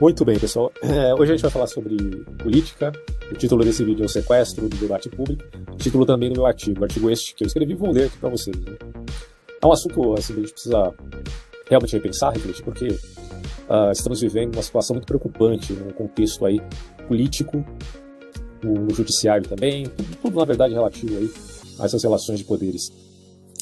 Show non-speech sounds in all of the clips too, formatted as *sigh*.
Muito bem, pessoal. É, hoje a gente vai falar sobre política. O título desse vídeo é o sequestro do debate público. O título também do meu artigo. O artigo este que eu escrevi, vou ler aqui para vocês. Né? É um assunto assim, que a gente precisa realmente repensar, refletir, porque uh, estamos vivendo uma situação muito preocupante num contexto aí político, no, no judiciário também, tudo, tudo, na verdade relativo aí a essas relações de poderes.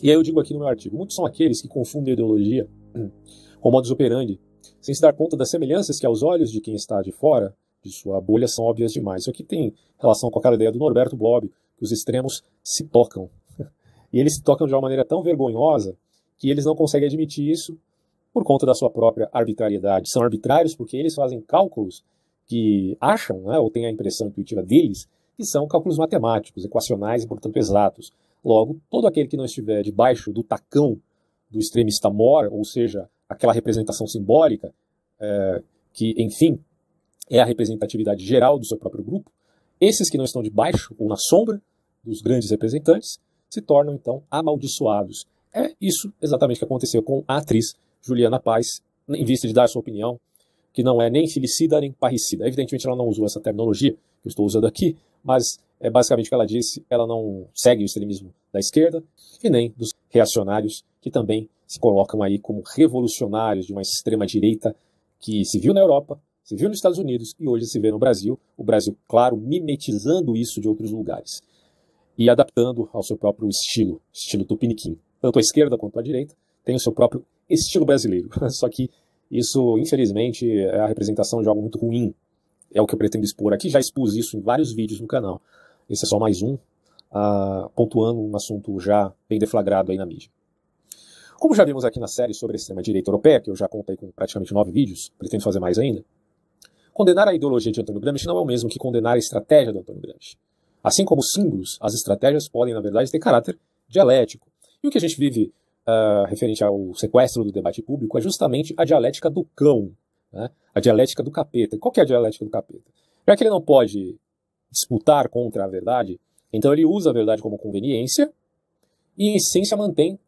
E aí eu digo aqui no meu artigo, muitos são aqueles que confundem ideologia *clears throat* com modus operandi sem se dar conta das semelhanças que aos olhos de quem está de fora de sua bolha são óbvias demais. Isso aqui tem relação com aquela ideia do Norberto Bobbio, que os extremos se tocam. *laughs* E eles se tocam de uma maneira tão vergonhosa que eles não conseguem admitir isso por conta da sua própria arbitrariedade. São arbitrários porque eles fazem cálculos que acham, né, ou têm a impressão intuitiva deles, que são cálculos matemáticos, equacionais e, portanto, exatos. Logo, todo aquele que não estiver debaixo do tacão do extremista mor, ou seja, aquela representação simbólica, é, que, enfim, é a representatividade geral do seu próprio grupo, esses que não estão debaixo ou na sombra dos grandes representantes se tornam, então, amaldiçoados. É isso exatamente que aconteceu com a atriz Juliana Paz, em vista de dar sua opinião, que não é nem filicida nem parricida. Evidentemente, ela não usou essa terminologia que eu estou usando aqui, mas é basicamente o que ela disse, ela não segue o extremismo da esquerda e nem dos reacionários que também se colocam aí como revolucionários de uma extrema-direita que se viu na Europa, se viu nos Estados Unidos e hoje se vê no Brasil. O Brasil, claro, mimetizando isso de outros lugares e adaptando ao seu próprio estilo, estilo tupiniquim. Tanto a esquerda quanto a direita tem o seu próprio estilo brasileiro. *laughs* Só que isso, infelizmente, é a representação de algo muito ruim. É o que eu pretendo expor aqui. Já expus isso em vários vídeos no canal. Esse é só mais um, uh, pontuando um assunto já bem deflagrado aí na mídia. Como já vimos aqui na série sobre a extrema-direita europeia, que eu já contei com praticamente nove vídeos, pretendo fazer mais ainda, condenar a ideologia de Antônio Gramsci não é o mesmo que condenar a estratégia do Antônio Gramsci. Assim como símbolos, as estratégias podem, na verdade, ter caráter dialético. E o que a gente vive uh, referente ao sequestro do debate público é justamente a dialética do cão, né? a dialética do capeta. Qual é a dialética do capeta? Já que ele não pode disputar contra a verdade, então ele usa a verdade como conveniência e, em essência, mantém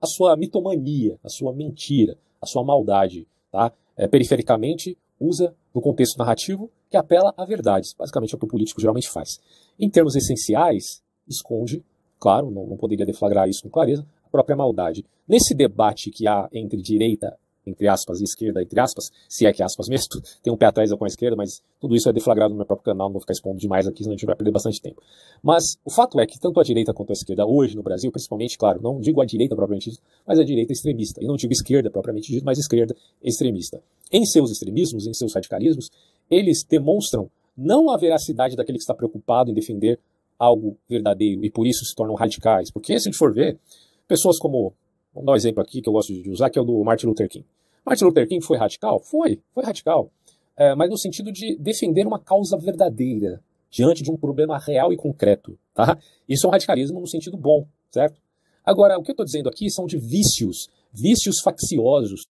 a sua mitomania, a sua mentira, a sua maldade. Tá? É, perifericamente, usa no contexto narrativo que apela a verdades. Basicamente é o que o político geralmente faz. Em termos essenciais, esconde, claro, não, não poderia deflagrar isso com clareza, a própria maldade. Nesse debate que há entre direita entre aspas, esquerda, entre aspas, se é que aspas mesmo, *laughs* tem um pé atrás com a esquerda, mas tudo isso é deflagrado no meu próprio canal, não vou ficar expondo demais aqui, senão a gente vai perder bastante tempo. Mas o fato é que tanto a direita quanto a esquerda hoje no Brasil, principalmente, claro, não digo a direita propriamente dito, mas a direita extremista, e não digo esquerda propriamente dito, mas esquerda extremista. Em seus extremismos, em seus radicalismos, eles demonstram não a veracidade daquele que está preocupado em defender algo verdadeiro e por isso se tornam radicais. Porque se a gente for ver, pessoas como Vamos dar um exemplo aqui que eu gosto de usar, que é o do Martin Luther King. Martin Luther King foi radical? Foi, foi radical. É, mas no sentido de defender uma causa verdadeira, diante de um problema real e concreto. Tá? Isso é um radicalismo no sentido bom, certo? Agora, o que eu estou dizendo aqui são de vícios, vícios facciosos.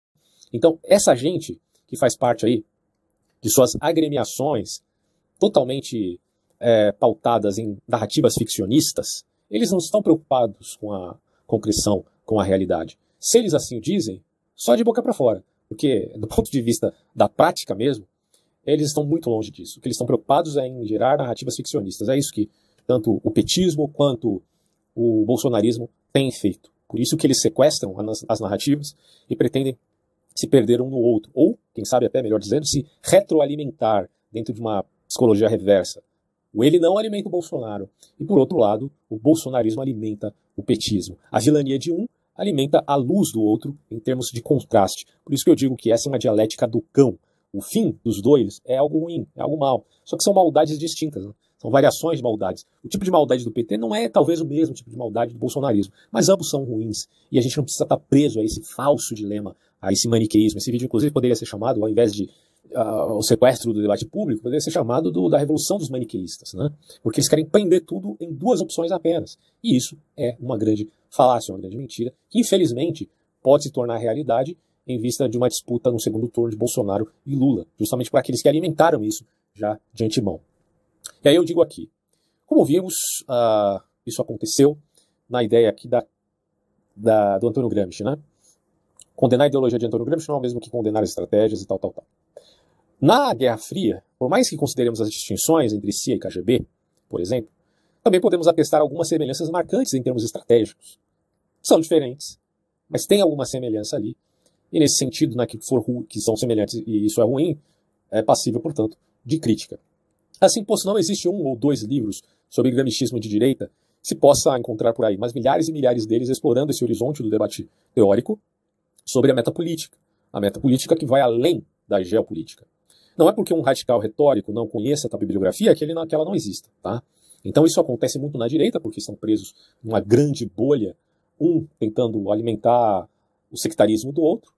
Então, essa gente que faz parte aí de suas agremiações totalmente é, pautadas em narrativas ficcionistas, eles não estão preocupados com a concreção com a realidade. Se eles assim o dizem, só de boca para fora. Porque, do ponto de vista da prática mesmo, eles estão muito longe disso. O que eles estão preocupados é em gerar narrativas ficcionistas. É isso que tanto o petismo quanto o bolsonarismo têm feito. Por isso que eles sequestram as narrativas e pretendem se perder um no outro. Ou, quem sabe até melhor dizendo, se retroalimentar dentro de uma psicologia reversa. O ele não alimenta o Bolsonaro. E por outro lado, o bolsonarismo alimenta o petismo. A vilania de um alimenta a luz do outro em termos de contraste. Por isso que eu digo que essa é uma dialética do cão. O fim dos dois é algo ruim, é algo mal. Só que são maldades distintas. Né? São variações de maldades. O tipo de maldade do PT não é talvez o mesmo tipo de maldade do bolsonarismo, mas ambos são ruins. E a gente não precisa estar preso a esse falso dilema, a esse maniqueísmo. Esse vídeo, inclusive, poderia ser chamado, ao invés de o sequestro do debate público poderia ser chamado do, da revolução dos maniqueístas, né? porque eles querem prender tudo em duas opções apenas. E isso é uma grande falácia, uma grande mentira, que infelizmente pode se tornar realidade em vista de uma disputa no segundo turno de Bolsonaro e Lula, justamente por aqueles que alimentaram isso já de antemão. E aí eu digo aqui, como vimos, uh, isso aconteceu na ideia aqui da, da, do Antônio Gramsci, né? Condenar a ideologia de Antônio Gramsci não é o mesmo que condenar as estratégias e tal, tal, tal. Na Guerra Fria, por mais que consideremos as distinções entre CIA e KGB, por exemplo, também podemos atestar algumas semelhanças marcantes em termos estratégicos. São diferentes, mas tem alguma semelhança ali. E nesse sentido, né, que, for, que são semelhantes e isso é ruim, é passível, portanto, de crítica. Assim, posto não existe um ou dois livros sobre gramichismo de direita se possa encontrar por aí, mas milhares e milhares deles explorando esse horizonte do debate teórico sobre a metapolítica. A metapolítica que vai além da geopolítica. Não é porque um radical retórico não conheça a bibliografia que, ele não, que ela não exista. Tá? Então isso acontece muito na direita, porque estão presos numa grande bolha, um tentando alimentar o sectarismo do outro.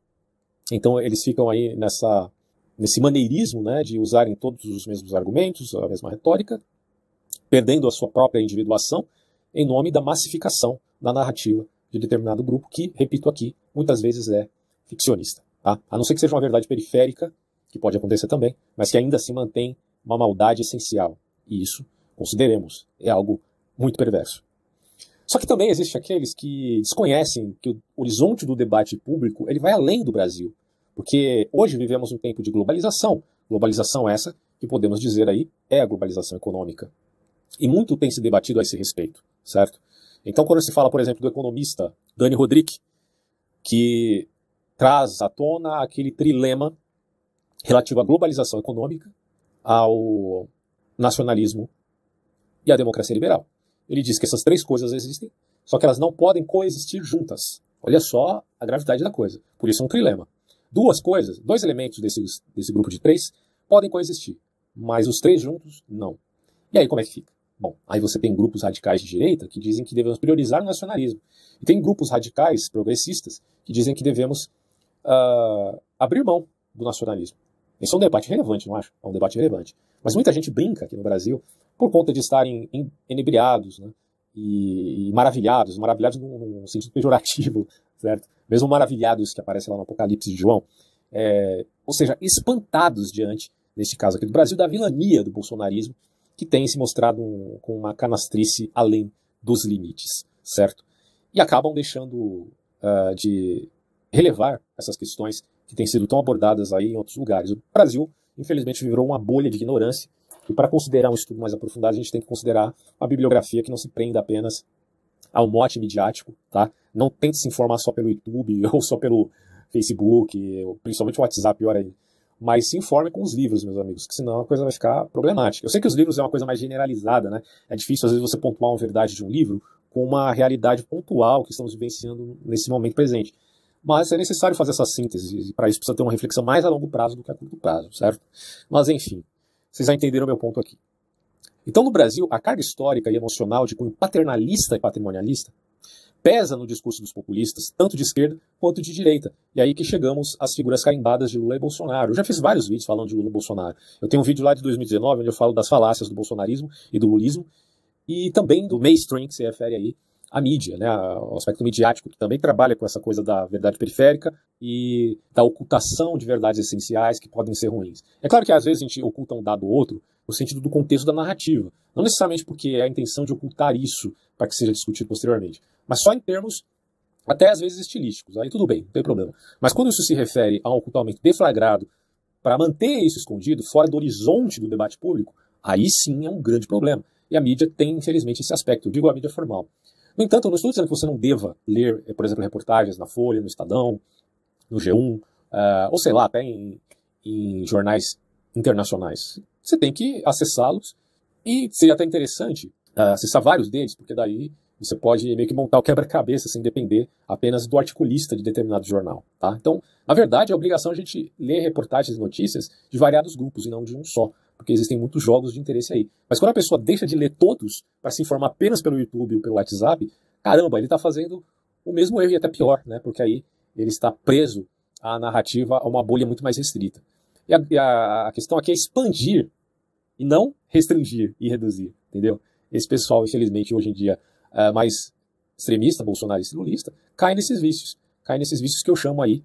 Então eles ficam aí nessa, nesse maneirismo né, de usarem todos os mesmos argumentos, a mesma retórica, perdendo a sua própria individuação em nome da massificação da narrativa de determinado grupo, que, repito aqui, muitas vezes é ficcionista. Tá? A não ser que seja uma verdade periférica, que pode acontecer também, mas que ainda assim mantém uma maldade essencial. E isso consideremos, é algo muito perverso. Só que também existe aqueles que desconhecem que o horizonte do debate público ele vai além do Brasil, porque hoje vivemos um tempo de globalização. Globalização essa que podemos dizer aí é a globalização econômica. E muito tem se debatido a esse respeito, certo? Então, quando se fala, por exemplo, do economista Dani Rodrik, que traz à tona aquele trilema relativo à globalização econômica, ao nacionalismo e a democracia liberal. Ele diz que essas três coisas existem, só que elas não podem coexistir juntas. Olha só a gravidade da coisa. Por isso é um trilema. Duas coisas, dois elementos desse, desse grupo de três podem coexistir, mas os três juntos, não. E aí como é que fica? Bom, aí você tem grupos radicais de direita que dizem que devemos priorizar o nacionalismo. E tem grupos radicais progressistas que dizem que devemos uh, abrir mão do nacionalismo. Esse é um debate relevante, não acho? É um debate relevante. Mas muita gente brinca aqui no Brasil por conta de estarem enebriados né? e, e maravilhados, maravilhados num, sentido pejorativo, *laughs* certo? Mesmo maravilhados que aparece lá no Apocalipse de João, é, ou seja, espantados diante, neste caso aqui do Brasil, da vilania do bolsonarismo, que tem se mostrado um, com uma canastrice além dos limites, certo? E acabam deixando uh, de relevar essas questões que têm sido tão abordadas aí em outros lugares. O Brasil, infelizmente, virou uma bolha de ignorância e para considerar um estudo mais aprofundado, a gente tem que considerar uma bibliografia que não se prenda apenas ao mote midiático, tá? Não tente se informar só pelo YouTube *laughs* ou só pelo Facebook, ou principalmente o WhatsApp, pior aí. Mas se informe com os livros, meus amigos, que senão a coisa vai ficar problemática. Eu sei que os livros é uma coisa mais generalizada, né? É difícil, às vezes, você pontuar uma verdade de um livro com uma realidade pontual que estamos vivenciando nesse momento presente. Mas é necessário fazer essa síntese, e para isso precisa ter uma reflexão mais a longo prazo do que a curto prazo, certo? Mas enfim, vocês já entenderam meu ponto aqui. Então, no Brasil, a carga histórica e emocional de cunho paternalista e patrimonialista pesa no discurso dos populistas, tanto de esquerda quanto de direita. E aí que chegamos às figuras carimbadas de Lula e Bolsonaro. Eu já fiz vários vídeos falando de Lula e Bolsonaro. Eu tenho um vídeo lá de 2019 onde eu falo das falácias do bolsonarismo e do lulismo, e também do mainstream, que se refere aí a mídia, né, o aspecto midiático, que também trabalha com essa coisa da verdade periférica e da ocultação de verdades essenciais que podem ser ruins. É claro que às vezes a gente oculta um dado ou outro no sentido do contexto da narrativa, não necessariamente porque é a intenção de ocultar isso para que seja discutido posteriormente, mas só em termos até às vezes estilísticos, aí tudo bem, não tem problema. Mas quando isso se refere a um ocultamento deflagrado para manter isso escondido fora do horizonte do debate público, aí sim é um grande problema. E a mídia tem, infelizmente, esse aspecto. Eu digo a mídia formal. No entanto, eu não estou dizendo que você não deva ler, eh, por exemplo, reportagens na Folha, no Estadão, no G1, uh, eh, ou sei lá, até em, em jornais internacionais. Você tem que acessá-los e seria até interessante uh, acessar vários deles, porque daí você pode meio que montar o quebra-cabeça sem depender apenas do articulista de determinado jornal. Tá? Então, na verdade, é obrigação a gente ler reportagens e notícias de variados grupos e não de um só porque existem muitos jogos de interesse aí. Mas quando a pessoa deixa de ler todos para se informar apenas pelo YouTube ou pelo WhatsApp, caramba, ele está fazendo o mesmo erro e até pior, né? Porque aí ele está preso à narrativa, a uma bolha muito mais restrita. E a, e a, a questão aqui é expandir e não restringir e reduzir, entendeu? Esse pessoal, infelizmente, hoje em dia, é mais extremista, bolsonarista e lulista, cai nesses vícios. Cai nesses vícios que eu chamo aí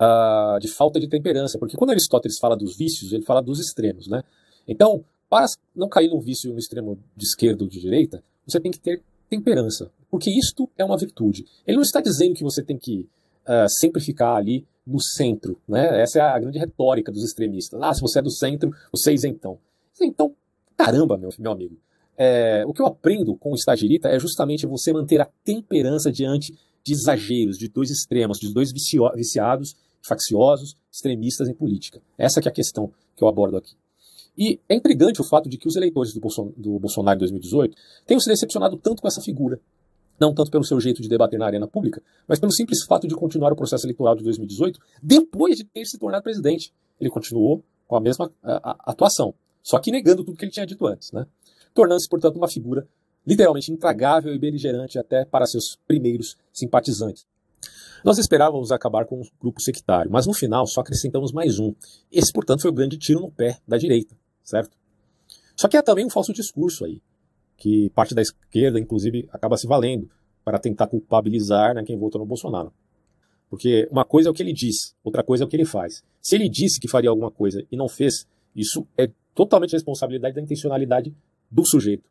uh, de falta de temperança, porque quando Aristóteles fala dos vícios, ele fala dos extremos, né? Então, para não cair no vício no extremo de esquerda ou de direita, você tem que ter temperança, porque isto é uma virtude. Ele não está dizendo que você tem que uh, sempre ficar ali no centro. Né? Essa é a grande retórica dos extremistas. Ah, se você é do centro, você é isentão. Então, caramba, meu, meu amigo. É, o que eu aprendo com o estagirita é justamente você manter a temperança diante de exageros, de dois extremos, de dois vicio, viciados, facciosos, extremistas em política. Essa é a questão que eu abordo aqui. E é intrigante o fato de que os eleitores do, Bolson, do Bolsonaro em 2018 tenham se decepcionado tanto com essa figura. Não tanto pelo seu jeito de debater na arena pública, mas pelo simples fato de continuar o processo eleitoral de 2018 depois de ter se tornado presidente. Ele continuou com a mesma a, a, atuação, só que negando tudo que ele tinha dito antes, né? tornando-se, portanto, uma figura literalmente intragável e beligerante até para seus primeiros simpatizantes. Nós esperávamos acabar com um grupo sectário, mas no final só acrescentamos mais um. Esse, portanto, foi o grande tiro no pé da direita certo? Só que há também um falso discurso aí, que parte da esquerda, inclusive, acaba se valendo para tentar culpabilizar né, quem votou no Bolsonaro. Porque uma coisa é o que ele diz, outra coisa é o que ele faz. Se ele disse que faria alguma coisa e não fez, isso é totalmente responsabilidade da intencionalidade do sujeito.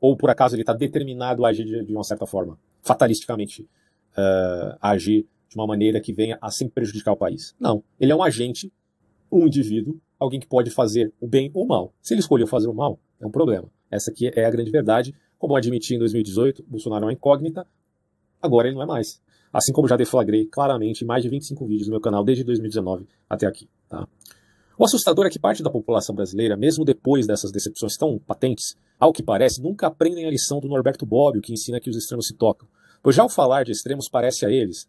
Ou por acaso ele está determinado a agir de, uma certa forma, fatalisticamente uh, agir de uma maneira que venha a sempre prejudicar o país. Não. Ele é um agente, um indivíduo alguém que pode fazer o bem ou o mal. Se ele escolheu fazer o mal, é um problema. Essa aqui é a grande verdade. Como eu admiti em 2018, Bolsonaro é uma incógnita, agora ele não é mais. Assim como já deflagrei claramente em mais de 25 vídeos no meu canal desde 2019 até aqui. Tá? O assustador é que parte da população brasileira, mesmo depois dessas decepções tão patentes, ao que parece, nunca aprendem a lição do Norberto Bobbio, que ensina que os extremos se tocam. Pois já ao falar de extremos parece a eles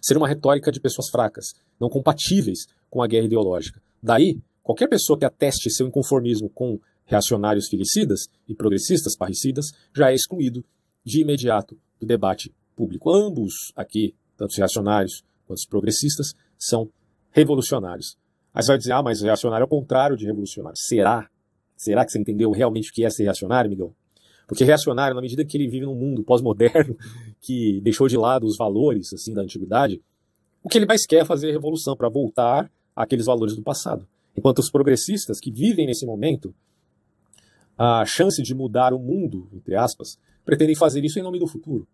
ser uma retórica de pessoas fracas, não compatíveis com a guerra ideológica. Daí, qualquer pessoa que ateste seu inconformismo com reacionários filicidas e progressistas parricidas já é excluído de imediato do debate público. Ambos aqui, tanto os reacionários quanto os progressistas, são revolucionários. Aí você vai dizer, ah, mas reacionário é o contrário de revolucionário. Será? Será que você entendeu realmente o que é ser reacionário, Miguel? Porque reacionário, na medida que ele vive num mundo pós-moderno, *laughs* que deixou de lado os valores assim da antiguidade, o que ele mais quer é fazer revolução para voltar aqueles valores do passado. Enquanto os progressistas que vivem nesse momento a chance de mudar o mundo, entre aspas, pretendem fazer isso em nome do futuro.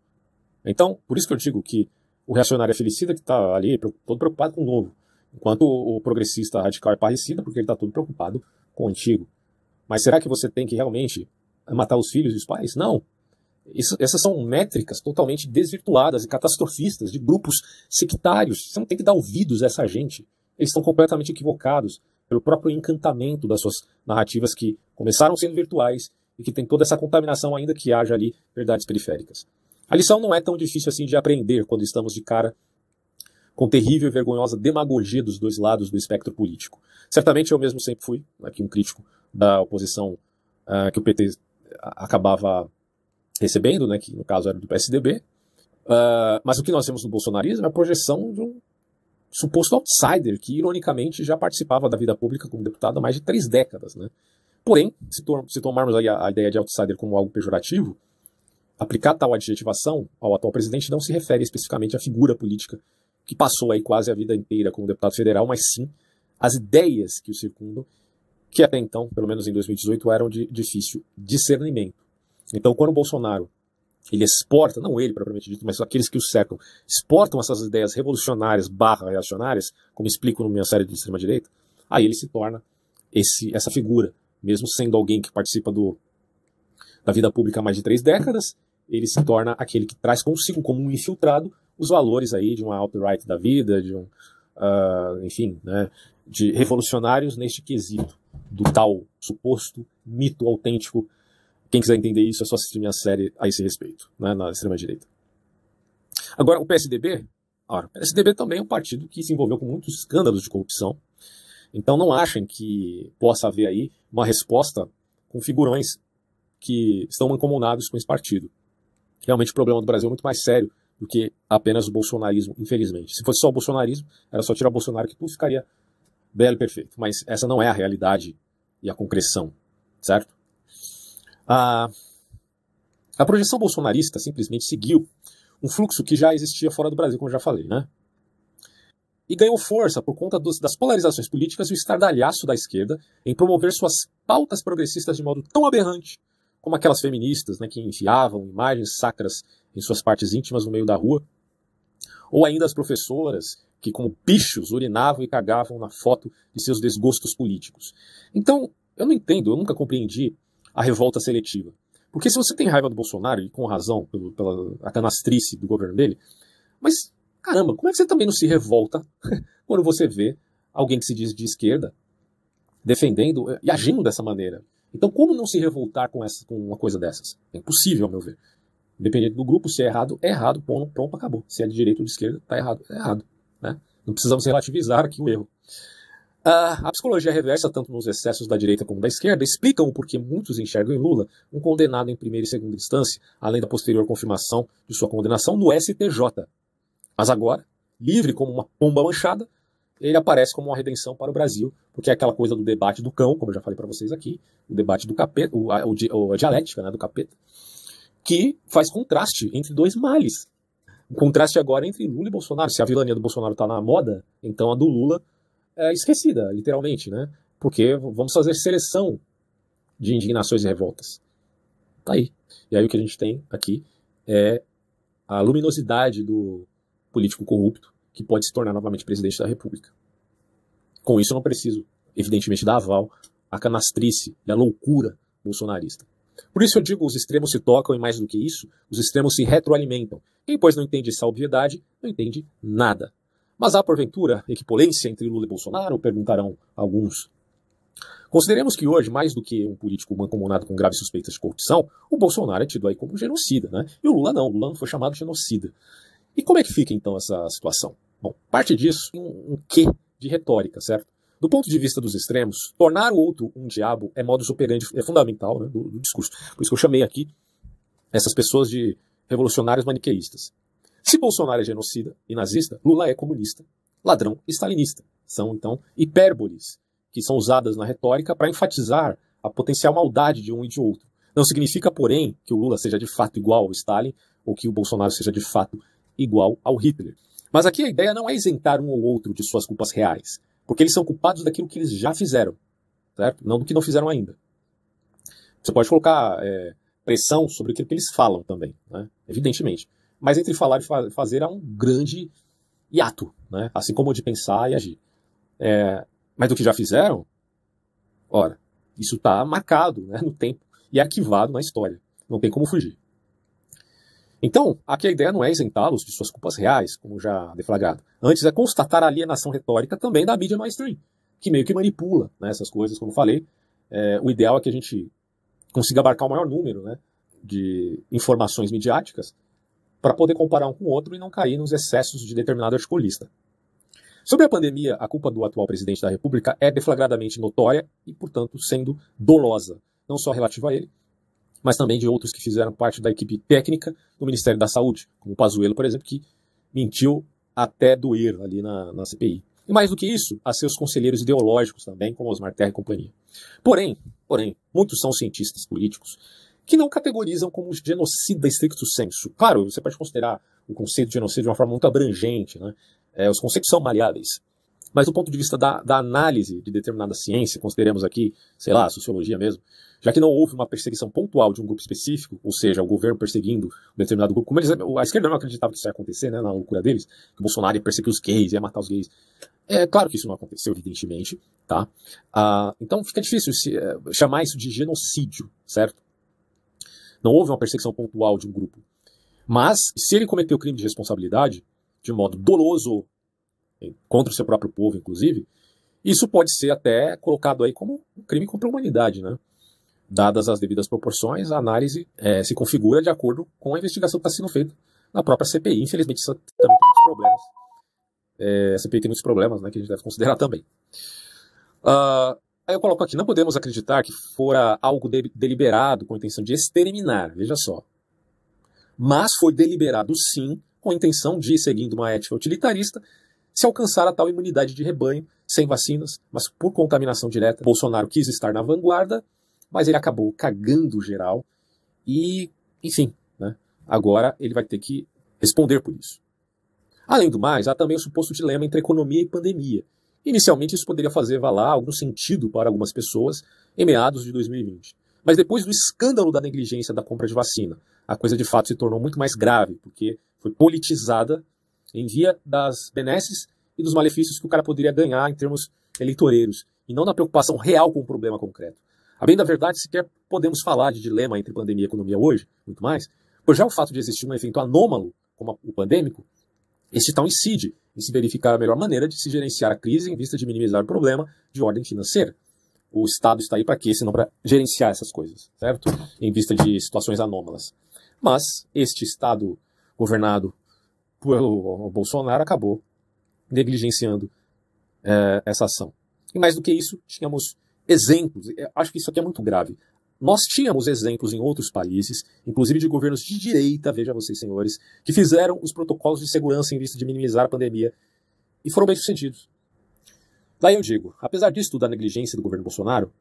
Então, por isso que eu digo que o reacionário é felicida que está ali todo preocupado com o novo, enquanto o progressista radical é parricida porque ele está todo preocupado com o antigo. Mas será que você tem que realmente matar os filhos e os pais? Não. Isso, essas são métricas totalmente desvirtuadas e catastrofistas de grupos sectários. Você não tem que dar ouvidos a essa gente eles estão completamente equivocados pelo próprio encantamento das suas narrativas que começaram sendo virtuais e que tem toda essa contaminação ainda que haja ali verdades periféricas. A lição não é tão difícil assim de aprender quando estamos de cara com terrível e vergonhosa demagogia dos dois lados do espectro político. Certamente eu mesmo sempre fui aqui um crítico da oposição uh, que o PT acabava recebendo, né, que no caso era do PSDB, uh, ah, mas o que nós temos no bolsonarismo é a projeção de um suposto outsider que, ironicamente, já participava da vida pública como deputado há mais de três décadas. Né? Porém, se, to se tomarmos a, a, ideia de outsider como algo pejorativo, aplicar tal adjetivação ao atual presidente não se refere especificamente à figura política que passou aí quase a vida inteira como deputado federal, mas sim às ideias que o circundam, que até então, pelo menos em 2018, eram de difícil discernimento. Então, quando o Bolsonaro ele exporta, não ele propriamente dito, mas aqueles que o cercam, exportam essas ideias revolucionárias barra reacionárias, como explico na minha série de extrema-direita, aí ele se torna esse, essa figura, mesmo sendo alguém que participa do, da vida pública há mais de três décadas, ele se torna aquele que traz consigo como um infiltrado os valores aí de uma alt-right da vida, de um, uh, enfim, né, de revolucionários neste quesito do tal suposto mito autêntico quem quiser entender isso é só assistir minha série a esse respeito, né, na extrema-direita. Agora, o PSDB, ora, o PSDB também é um partido que se envolveu com muitos escândalos de corrupção. Então não achem que possa haver aí uma resposta com figurões que estão mancomunados com esse partido. Realmente o problema do Brasil é muito mais sério do que apenas o bolsonarismo, infelizmente. Se fosse só o bolsonarismo, era só tirar o Bolsonaro que tudo ficaria belo e perfeito. Mas essa não é a realidade e a concreção, certo? A, a projeção bolsonarista simplesmente seguiu um fluxo que já existia fora do Brasil, como já falei, né? E ganhou força por conta dos, das polarizações políticas e o estardalhaço da esquerda em promover suas pautas progressistas de modo tão aberrante como aquelas feministas né, que enfiavam imagens sacras em suas partes íntimas no meio da rua, Ou ainda as professoras que, como bichos, urinavam e cagavam na foto de seus desgostos políticos. Então, eu não entendo, eu nunca compreendi a revolta seletiva. Porque se você tem raiva do Bolsonaro, e com razão, pelo, pela canastrice do governo dele, mas, caramba, como é que você também não se revolta *laughs* quando você vê alguém que se diz de esquerda defendendo e agindo dessa maneira? Então, como não se revoltar com, essa, com uma coisa dessas? É impossível, ao meu ver. Independente do grupo, se é errado, é errado, pronto, pronto acabou. Se é de direita ou de esquerda, está errado, é errado. Né? Não precisamos relativizar aqui o erro. A psicologia reversa, tanto nos excessos da direita como da esquerda, explicam o porquê muitos enxergam em Lula um condenado em primeira e segunda instância, além da posterior confirmação de sua condenação no STJ. Mas agora, livre como uma pomba manchada, ele aparece como uma redenção para o Brasil, porque é aquela coisa do debate do cão, como eu já falei para vocês aqui, o debate do capeta, o, a, o, a dialética né, do capeta, que faz contraste entre dois males. O contraste agora entre Lula e Bolsonaro. Se a vilania do Bolsonaro está na moda, então a do Lula é, esquecida, literalmente, né? Porque vamos fazer seleção de indignações e revoltas. Tá aí. E aí o que a gente tem aqui é a luminosidade do político corrupto que pode se tornar novamente presidente da República. Com isso eu não preciso, evidentemente, dar aval à canastrice e à loucura bolsonarista. Por isso eu digo, os extremos se tocam e mais do que isso, os extremos se retroalimentam. Quem, pois, não entende essa obviedade, não entende nada. Mas há, porventura, equipolência entre Lula e Bolsonaro? Perguntarão alguns. Consideremos que hoje, mais do que um político mancomunado com graves suspeitas de corrupção, o Bolsonaro é tido aí como genocida, né? E o Lula não, o Lula não foi chamado de genocida. E como é que fica então essa situação? Bom, parte disso em um, um quê de retórica, certo? Do ponto de vista dos extremos, tornar o outro um diabo é modus operandi, é fundamental né, do, do discurso. Por isso que eu chamei aqui essas pessoas de revolucionários maniqueístas. Se Bolsonaro é genocida e nazista, Lula é comunista, ladrão e stalinista. São, então, hipérboles que são usadas na retórica para enfatizar a potencial maldade de um e de outro. Não significa, porém, que o Lula seja de fato igual ao Stalin ou que o Bolsonaro seja de fato igual ao Hitler. Mas aqui a ideia não é isentar um ou outro de suas culpas reais, porque eles são culpados daquilo que eles já fizeram, certo? Não do que não fizeram ainda. Você pode colocar é, pressão sobre aquilo que eles falam também, né? evidentemente. Mas entre falar e fazer há um grande hiato, né? assim como de pensar e agir. É, mas do que já fizeram, ora, isso está marcado né, no tempo e arquivado na história. Não tem como fugir. Então, aqui a ideia não é isentá-los de suas culpas reais, como já deflagrado. Antes é constatar a alienação retórica também da mídia mainstream, que meio que manipula né, essas coisas, como falei. É, o ideal é que a gente consiga abarcar o maior número né, de informações midiáticas para poder comparar um com o outro e não cair nos excessos de determinado articulista. Sobre a pandemia, a culpa do atual presidente da República é deflagradamente notória e, portanto, sendo dolosa, não só relativa a ele, mas também de outros que fizeram parte da equipe técnica do Ministério da Saúde, como o Pazuello, por exemplo, que mentiu até doer ali na, na CPI. E mais do que isso, a seus conselheiros ideológicos também, como Osmar Terra e companhia. Porém, porém, muitos são cientistas políticos que não categorizam como genocida estricto sensu. Claro, você pode considerar o conceito de genocídio de uma forma muito abrangente, né? É, os conceitos são maleáveis. Mas do ponto de vista da, da, análise de determinada ciência, consideremos aqui, sei lá, sociologia mesmo, já que não houve uma perseguição pontual de um grupo específico, ou seja, o governo perseguindo um determinado grupo, como eles, a esquerda não acreditava que isso ia acontecer, né, na loucura deles, que o Bolsonaro ia perseguir os gays, ia matar os gays. É claro que isso não aconteceu, evidentemente, tá? Ah, então fica difícil se, é, chamar isso de genocídio, certo? Não houve uma perseguição pontual de um grupo. Mas, se ele cometeu crime de responsabilidade, de modo doloso, contra o seu próprio povo, inclusive, isso pode ser até colocado aí como um crime contra a humanidade, né? Dadas as devidas proporções, a análise é, se configura de acordo com a investigação que está sendo feita na própria CPI. Infelizmente, isso também tem muitos problemas. É, a CPI tem muitos problemas, né, que a gente deve considerar também. Uh, Aí eu coloco aqui, não podemos acreditar que fora algo de, deliberado com a intenção de exterminar, veja só. Mas foi deliberado sim com a intenção de, seguindo uma ética utilitarista, se alcançar a tal imunidade de rebanho, sem vacinas, mas por contaminação direta. Bolsonaro quis estar na vanguarda, mas ele acabou cagando geral e, enfim, né, agora ele vai ter que responder por isso. Além do mais, há também o suposto dilema entre economia e pandemia, Inicialmente, isso poderia fazer valer algum sentido para algumas pessoas em meados de 2020. Mas depois do escândalo da negligência da compra de vacina, a coisa de fato se tornou muito mais grave, porque foi politizada em via das benesses e dos malefícios que o cara poderia ganhar em termos eleitoreiros, e não na preocupação real com o problema concreto. A bem da verdade, sequer podemos falar de dilema entre pandemia e economia hoje, muito mais, pois já o fato de existir um efeito anômalo, como o pandêmico, este tal incide em se verificar a melhor maneira de se gerenciar a crise em vista de minimizar o problema de ordem financeira. O Estado está aí para quê, senão para gerenciar essas coisas, certo? Em vista de situações anômalas. Mas este Estado governado pelo Bolsonaro acabou negligenciando é, essa ação. E mais do que isso, tínhamos exemplos. Acho que isso aqui é muito grave. Nós tínhamos exemplos em outros países, inclusive de governos de direita, veja vocês, senhores, que fizeram os protocolos de segurança em vista de minimizar a pandemia e foram bem sucedidos. Daí eu digo, apesar disso da negligência do governo Bolsonaro,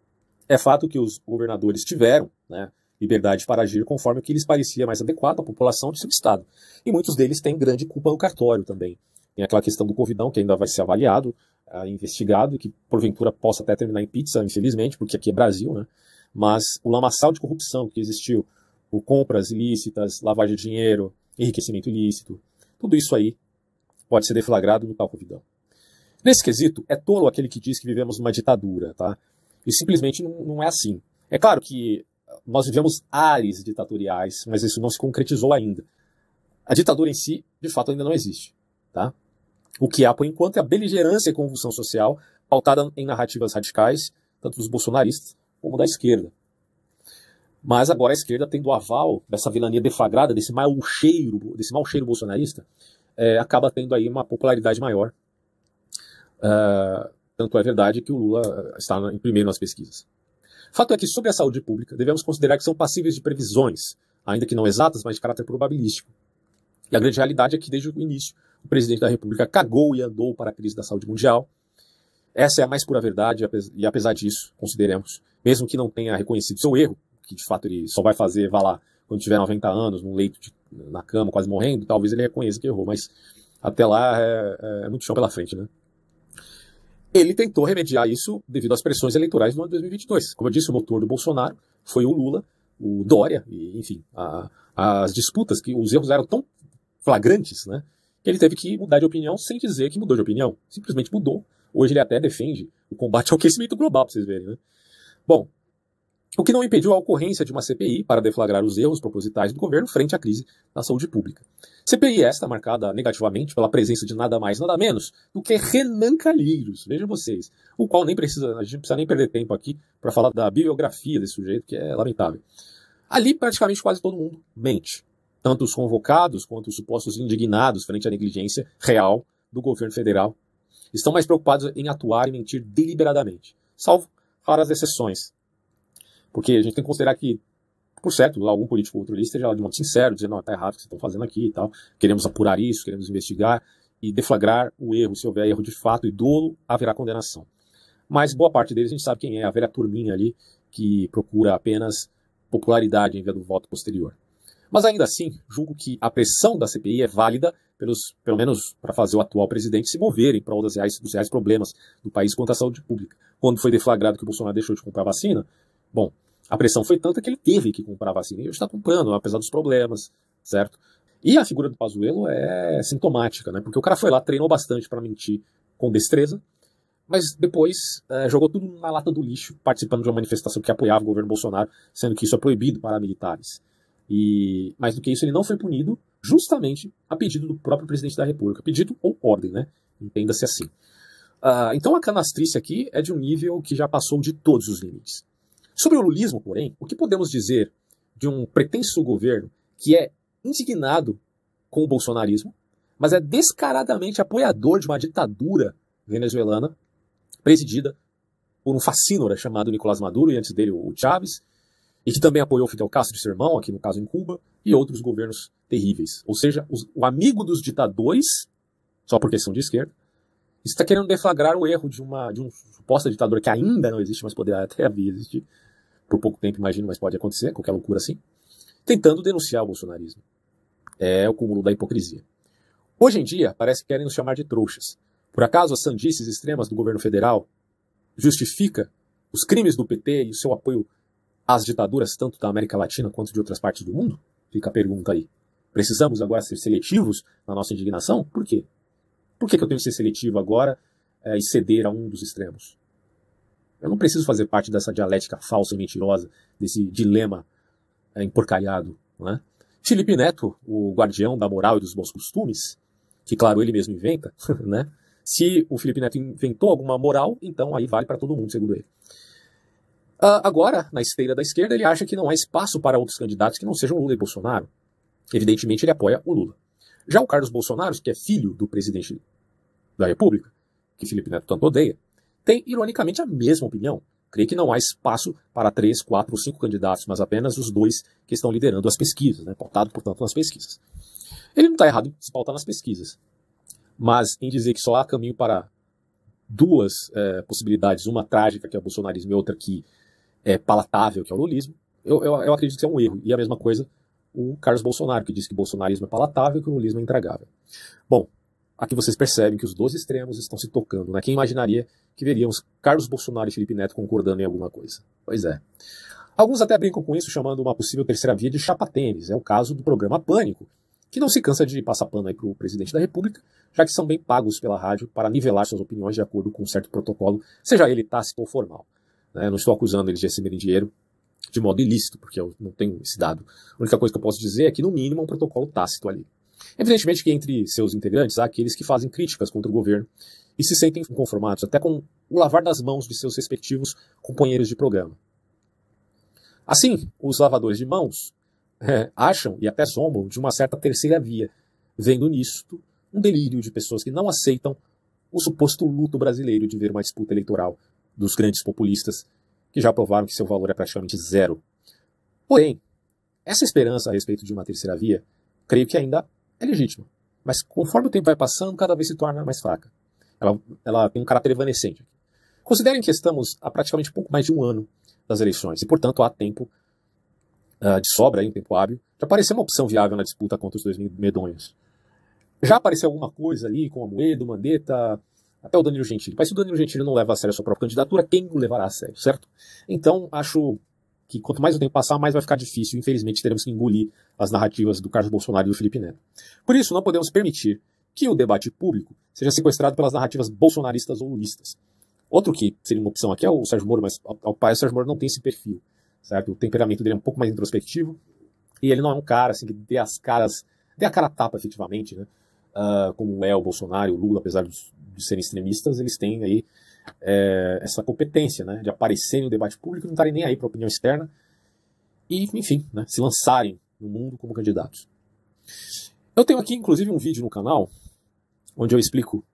é fato que os governadores tiveram né, liberdade para agir conforme o que lhes parecia mais adequado à população de seu estado. E muitos deles têm grande culpa no cartório também. Tem aquela questão do Covidão, que ainda vai ser avaliado, uh, investigado, e que porventura possa até terminar em pizza, infelizmente, porque aqui é Brasil, né? Mas o lamaçal de corrupção que existiu por compras ilícitas, lavagem de dinheiro, enriquecimento ilícito, tudo isso aí pode ser deflagrado no tal Covidão. Nesse quesito, é tolo aquele que diz que vivemos numa ditadura, tá? E simplesmente não, não é assim. É claro que nós vivemos ares ditatoriais, mas isso não se concretizou ainda. A ditadura em si, de fato, ainda não existe. Tá? O que há, por enquanto, é a beligerância e convulsão social, pautada em narrativas radicais, tanto dos bolsonaristas como da esquerda. Mas agora a esquerda, tendo o aval dessa vilania deflagrada, desse mau cheiro, desse mau cheiro bolsonarista, é, acaba tendo aí uma popularidade maior. Uh, tanto é verdade que o Lula está em primeiro nas pesquisas. Fato é que, sobre a saúde pública, devemos considerar que são passíveis de previsões, ainda que não exatas, mas de caráter probabilístico. E a grande realidade é que, desde o início, o presidente da República cagou e andou para a crise da saúde mundial. Essa é a mais pura verdade, e apesar disso, consideremos, mesmo que não tenha reconhecido seu erro, que de fato ele só vai fazer, vá lá, quando tiver 90 anos, num leito de, na cama, quase morrendo, talvez ele reconheça que errou, mas até lá é, é, é muito chão pela frente, né? Ele tentou remediar isso devido às pressões eleitorais do ano de 2022. Como eu disse, o motor do Bolsonaro foi o Lula, o Dória, e, enfim, a, as disputas, que os erros eram tão flagrantes, né? que ele teve que mudar de opinião sem dizer que mudou de opinião. Simplesmente mudou. Hoje ele até defende o combate ao aquecimento global, para vocês verem. Né? Bom, o que não impediu a ocorrência de uma CPI para deflagrar os erros propositais do governo frente à crise da saúde pública. CPI esta marcada negativamente pela presença de nada mais, nada menos do que Renan Calheiros, vejam vocês, o qual nem precisa, a gente não precisa nem perder tempo aqui para falar da biografia desse sujeito, que é lamentável. Ali praticamente quase todo mundo mente tanto os convocados quanto os supostos indignados frente à negligência real do governo federal, estão mais preocupados em atuar e mentir deliberadamente, salvo raras exceções. Porque a gente tem que considerar que, por certo, algum político ou outro ali esteja de modo sincero, dizendo, não, está errado o que vocês estão fazendo aqui e tal, queremos apurar isso, queremos investigar e deflagrar o erro, se houver erro de fato e dolo, haverá condenação. Mas boa parte deles a gente sabe quem é, a velha turminha ali que procura apenas popularidade em vez do voto posterior. Mas ainda assim, julgo que a pressão da CPI é válida, pelos, pelo menos para fazer o atual presidente se mover em prol das reais, dos reais problemas do país quanto à saúde pública. Quando foi deflagrado que o Bolsonaro deixou de comprar vacina, bom, a pressão foi tanta que ele teve que comprar vacina e hoje está comprando, apesar dos problemas, certo? E a figura do Pazuello é sintomática, né? Porque o cara foi lá, treinou bastante para mentir com destreza, mas depois é, jogou tudo na lata do lixo, participando de uma manifestação que apoiava o governo Bolsonaro, sendo que isso é proibido para militares. E mais do que isso, ele não foi punido justamente a pedido do próprio presidente da República. Pedido ou ordem, né? Entenda-se assim. Uh, então a canastrice aqui é de um nível que já passou de todos os limites. Sobre o lulismo, porém, o que podemos dizer de um pretenso governo que é indignado com o bolsonarismo, mas é descaradamente apoiador de uma ditadura venezuelana presidida por um fascínora chamado Nicolás Maduro e antes dele o Chávez, e que também apoiou Fidel Castro e seu irmão, aqui no caso em Cuba, e outros governos terríveis. Ou seja, os, o amigo dos ditadores, só porque são de esquerda, está querendo deflagrar o erro de uma, de uma suposta ditadura que ainda não existe, mas poderá até existir, por pouco tempo, imagino, mas pode acontecer, qualquer loucura assim, tentando denunciar o bolsonarismo. É o cúmulo da hipocrisia. Hoje em dia, parece que querem nos chamar de trouxas. Por acaso as sandices extremas do governo federal justifica os crimes do PT e o seu apoio às ditaduras tanto da América Latina quanto de outras partes do mundo? Fica a pergunta aí. Precisamos agora ser seletivos na nossa indignação? Por quê? Por que, eu tenho que ser seletivo agora é, e ceder a um dos extremos? Eu não preciso fazer parte dessa dialética falsa e mentirosa, desse dilema é, emporcalhado. Não é? Felipe Neto, o guardião da moral e dos bons costumes, que, claro, ele mesmo inventa, *laughs* né? Se o Felipe Neto inventou alguma moral, então aí vale para todo mundo, segundo ele. Uh, agora, na esteira da esquerda, ele acha que não há espaço para outros candidatos que não sejam Lula e Bolsonaro. Evidentemente, ele apoia o Lula. Já o Carlos Bolsonaro, que é filho do presidente da República, que Felipe Neto tanto odeia, tem, ironicamente, a mesma opinião. Crê que não há espaço para três, quatro ou cinco candidatos, mas apenas os dois que estão liderando as pesquisas, né, pautado, portanto, nas pesquisas. Ele não está errado em se pautar nas pesquisas, mas em dizer que só há caminho para duas é, possibilidades, uma trágica, que é o bolsonarismo, e outra que é palatável, que é o lulismo, eu, eu, eu acredito que é um erro. E a mesma coisa o Carlos Bolsonaro, que diz que o bolsonarismo é palatável e que o lulismo é intragável. Bom, aqui vocês percebem que os dois extremos estão se tocando. Né? Quem imaginaria que veríamos Carlos Bolsonaro e Felipe Neto concordando em alguma coisa? Pois é. Alguns até brincam com isso, chamando uma possível terceira via de chapa-tênis. É o caso do programa Pânico, que não se cansa de passar pano aí para o presidente da República, já que são bem pagos pela rádio para nivelar suas opiniões de acordo com um certo protocolo, seja ele tácito ou formal. Né? Não estou acusando eles de receberem dinheiro de modo ilícito, porque eu não tenho esse dado. A única coisa que eu posso dizer é que, no mínimo, é um protocolo tácito ali. Evidentemente que entre seus integrantes há aqueles que fazem críticas contra o governo e se sentem conformados até com o lavar das mãos de seus respectivos companheiros de programa. Assim, os lavadores de mãos é, acham e até zombam de uma certa terceira via, vendo nisto um delírio de pessoas que não aceitam o suposto luto brasileiro de ver uma disputa eleitoral dos grandes populistas que já provaram que seu valor é praticamente zero. Porém, essa esperança a respeito de uma terceira via, creio que ainda é legítima. Mas conforme o tempo vai passando, cada vez se torna mais fraca. Ela, ela tem um caráter evanescente. Considerem que estamos há praticamente pouco mais de um ano das eleições, e portanto há tempo uh, de sobra, aí, um tempo hábil, de aparecer uma opção viável na disputa contra os dois medonhos. Já apareceu alguma coisa ali com a Moedo, Mandetta, até o Danilo Gentili. Mas se o Danilo Gentili não leva a sério a sua própria candidatura, quem o levará a sério, certo? Então, acho que quanto mais o tempo passar, mais vai ficar difícil. Infelizmente, teremos que engolir as narrativas do Carlos Bolsonaro e do Felipe Neto. Por isso, não podemos permitir que o debate público seja sequestrado pelas narrativas bolsonaristas ou lulistas. Outro que seria uma opção aqui é o Sérgio Moro, mas ao pai o Sérgio Moro não tem esse perfil, certo? O temperamento dele é um pouco mais introspectivo e ele não é um cara assim que dê as caras, dê a cara tapa efetivamente, né? Uh, como é o Bolsonaro o Lula, apesar de serem extremistas, eles têm aí é, essa competência né, de aparecerem no debate público não estarem nem aí para a opinião externa e, enfim, né, se lançarem no mundo como candidatos. Eu tenho aqui, inclusive, um vídeo no canal onde eu explico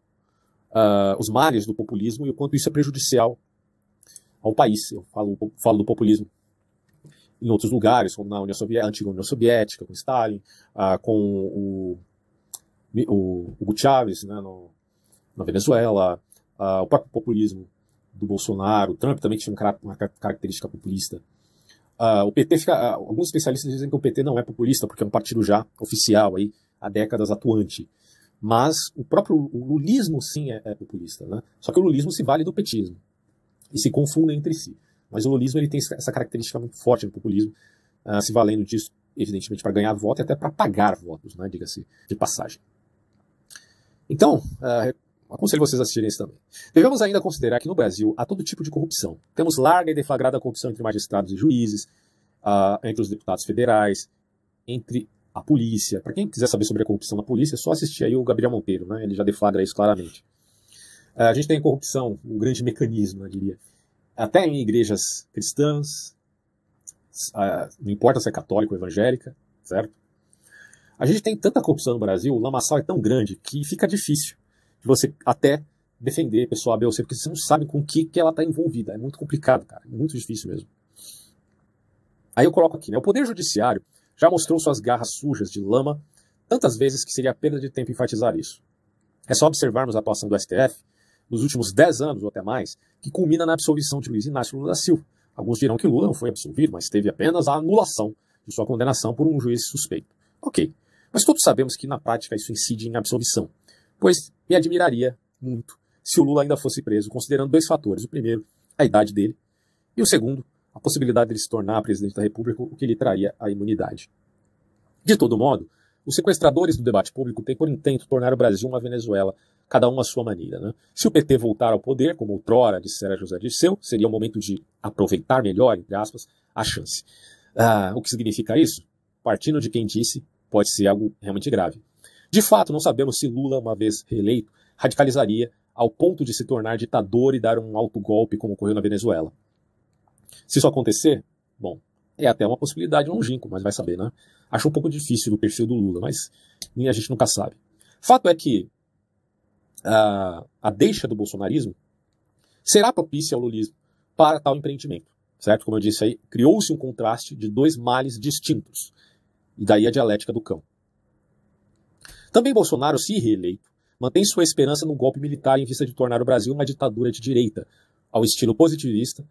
uh, os males do populismo e o quanto isso é prejudicial ao país. Eu falo, falo do populismo em outros lugares, como na União Soviética, antiga União Soviética, com Stalin, uh, com o, o, o Hugo Chávez, né, no, na Venezuela, uh, o próprio populismo do Bolsonaro, o Trump também tinha uma característica populista. Uh, o PT fica, uh, alguns especialistas dizem que o PT não é populista porque é um partido já oficial aí há décadas atuante. Mas o próprio o lulismo sim é, é, populista, né? Só que o lulismo se vale do petismo e se confundem entre si. Mas o lulismo ele tem essa característica muito forte no populismo, uh, se valendo disso evidentemente para ganhar voto e até para pagar votos, né? Diga-se de passagem. Então, uh, Aconselho vocês a assistirem esse também. Devemos ainda considerar que no Brasil há todo tipo de corrupção. Temos larga e deflagrada corrupção entre magistrados e juízes, uh, entre os deputados federais, entre a polícia. Para quem quiser saber sobre a corrupção na polícia, é só assistir aí o Gabriel Monteiro, né? ele já deflagra isso claramente. Uh, a gente tem corrupção, um grande mecanismo, eu diria, até em igrejas cristãs, uh, não importa se é católico ou evangélica, certo? A gente tem tanta corrupção no Brasil, o lamaçal é tão grande que fica difícil você até defender a pessoa A, B ou C, porque você não sabe com o que, que ela está envolvida. É muito complicado, cara. É muito difícil mesmo. Aí eu coloco aqui, né? O Poder Judiciário já mostrou suas garras sujas de lama tantas vezes que seria perda de tempo enfatizar isso. É só observarmos a atuação do STF nos últimos 10 anos ou até mais, que culmina na absolvição de Luiz Inácio Lula da Silva. Alguns dirão que Lula não foi absolvido, mas teve apenas a anulação de sua condenação por um juiz suspeito. Ok. Mas todos sabemos que na prática isso incide em absolvição pois me admiraria muito se o Lula ainda fosse preso, considerando dois fatores. O primeiro, a idade dele, e o segundo, a possibilidade de ele se tornar presidente da República, o que lhe traria a imunidade. De todo modo, Os sequestradores do debate público têm por intento tornar o Brasil uma Venezuela, cada um à sua maneira. Né? Se o PT voltar ao poder, como outrora dissera José Dirceu, seria o momento de aproveitar melhor, entre aspas, a chance. Ah, o que significa isso? Partindo de quem disse, pode ser algo realmente grave. De fato, não sabemos se Lula, uma vez reeleito, radicalizaria ao ponto de se tornar ditador e dar um alto golpe como ocorreu na Venezuela. Se isso acontecer, bom, é até uma possibilidade longínqua, mas vai saber, né? Acho um pouco difícil o perfil do Lula, mas a gente nunca sabe. Fato é que a, a deixa do bolsonarismo será propícia ao lulismo para tal empreendimento, certo? Como eu disse aí, criou-se um contraste de dois males distintos, e daí a dialética do cão. Também Bolsonaro, se reeleito, mantém sua esperança no golpe militar em vista de tornar o Brasil uma ditadura de direita, ao estilo positivista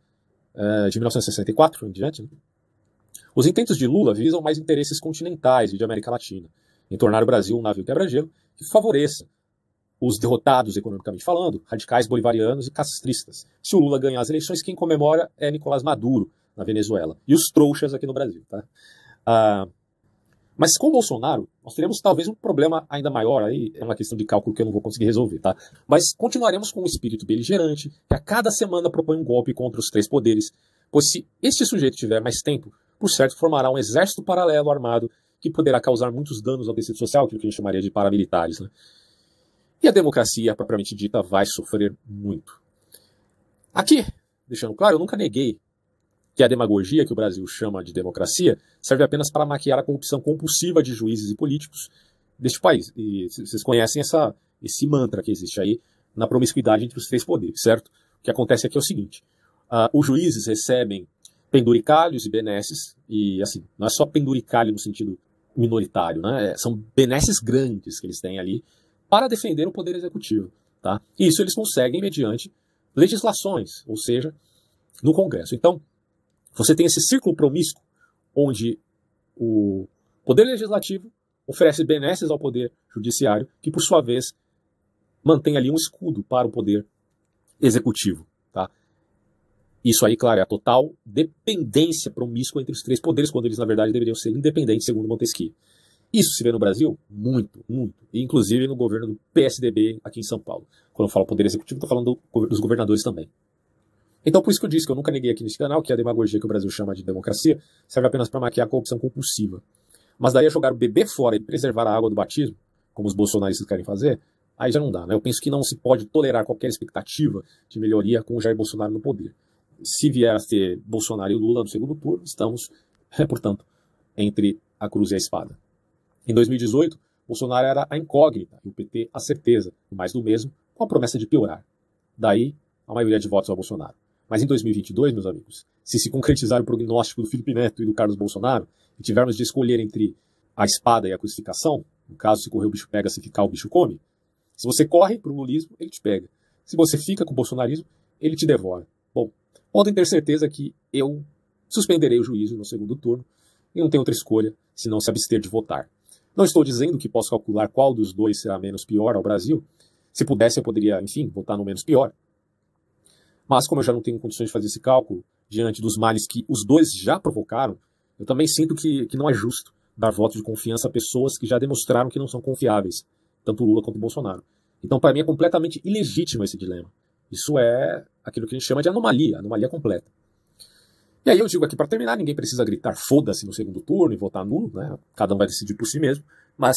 uh, de 1964 em diante. Né? Os intentos de Lula visam mais interesses continentais e de América Latina, em tornar o Brasil um navio quebra-gelo que favoreça os derrotados economicamente falando, radicais bolivarianos e castristas. Se o Lula ganhar as eleições, quem comemora é Nicolás Maduro, na Venezuela, e os trouxas aqui no Brasil. Tá? Ah, mas com o Bolsonaro, nós teremos talvez um problema ainda maior, aí é uma questão de cálculo que eu não vou conseguir resolver, tá? Mas continuaremos com um espírito beligerante, que a cada semana propõe um golpe contra os três poderes, pois se este sujeito tiver mais tempo, por certo formará um exército paralelo armado que poderá causar muitos danos ao tecido social, aquilo que a gente chamaria de paramilitares, né? E a democracia, propriamente dita, vai sofrer muito. Aqui, deixando claro, eu nunca neguei que a demagogia que o Brasil chama de democracia serve apenas para maquiar a corrupção compulsiva de juízes e políticos deste país. E vocês conhecem essa, esse mantra que existe aí na promiscuidade entre os três poderes, certo? O que acontece aqui é o seguinte: uh, os juízes recebem penduricalhos e benesses, e assim, não é só penduricalho no sentido minoritário, né? É, são benesses grandes que eles têm ali para defender o poder executivo, tá? E isso eles conseguem mediante legislações, ou seja, no Congresso. Então, você tem esse círculo promíscuo onde o poder legislativo oferece benesses ao poder judiciário, que por sua vez mantém ali um escudo para o poder executivo. Tá? Isso aí, claro, é a total dependência promíscua entre os três poderes, quando eles na verdade deveriam ser independentes, segundo Montesquieu. Isso se vê no Brasil muito, muito, e inclusive no governo do PSDB aqui em São Paulo. Quando eu falo poder executivo, estou falando dos governadores também. Então, por isso que eu disse que eu nunca neguei aqui nesse canal que a demagogia que o Brasil chama de democracia serve apenas para maquiar a corrupção compulsiva. Mas daí a jogar o bebê fora e preservar a água do batismo, como os bolsonaristas querem fazer, aí já não dá. Né? Eu penso que não se pode tolerar qualquer expectativa de melhoria com o Jair Bolsonaro no poder. Se vier a ter Bolsonaro e Lula no segundo turno, estamos, é, portanto, entre a cruz e a espada. Em 2018, Bolsonaro era a incógnita e o PT a certeza, mais do mesmo, com a promessa de piorar. Daí, a maioria de votos ao Bolsonaro. Mas em 2022, meus amigos, se se concretizar o prognóstico do Felipe Neto e do Carlos Bolsonaro, e tivermos de escolher entre a espada e a crucificação, no caso, se correr o bicho pega, se ficar o bicho come, se você corre para o lulismo, ele te pega. Se você fica com o bolsonarismo, ele te devora. Bom, podem ter certeza que eu suspenderei o juízo no segundo turno e não tenho outra escolha senão se abster de votar. Não estou dizendo que posso calcular qual dos dois será menos pior ao Brasil. Se pudesse, eu poderia, enfim, votar no menos pior. Mas como eu já não tenho condições de fazer esse cálculo, diante dos males que os dois já provocaram, eu também sinto que, que não é justo dar voto de confiança a pessoas que já demonstraram que não são confiáveis, tanto Lula quanto Bolsonaro. Então, para mim, é completamente ilegítimo esse dilema. Isso é aquilo que a gente chama de anomalia, anomalia completa. E aí eu digo aqui para terminar, ninguém precisa gritar foda-se no segundo turno e votar nulo, né? Cada um vai decidir por si mesmo, mas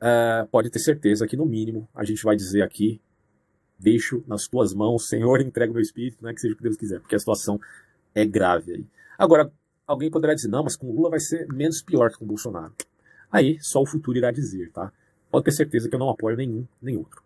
é, pode ter certeza que no mínimo a gente vai dizer aqui deixo nas tuas mãos, Senhor, entrego meu espírito, né, que seja o que Deus quiser, porque a situação é grave aí. Agora, alguém poderá dizer, não, mas com Lula vai ser menos pior que com Bolsonaro. Aí, só o futuro irá dizer, tá? Pode ter certeza que eu não apoio nenhum nem outro.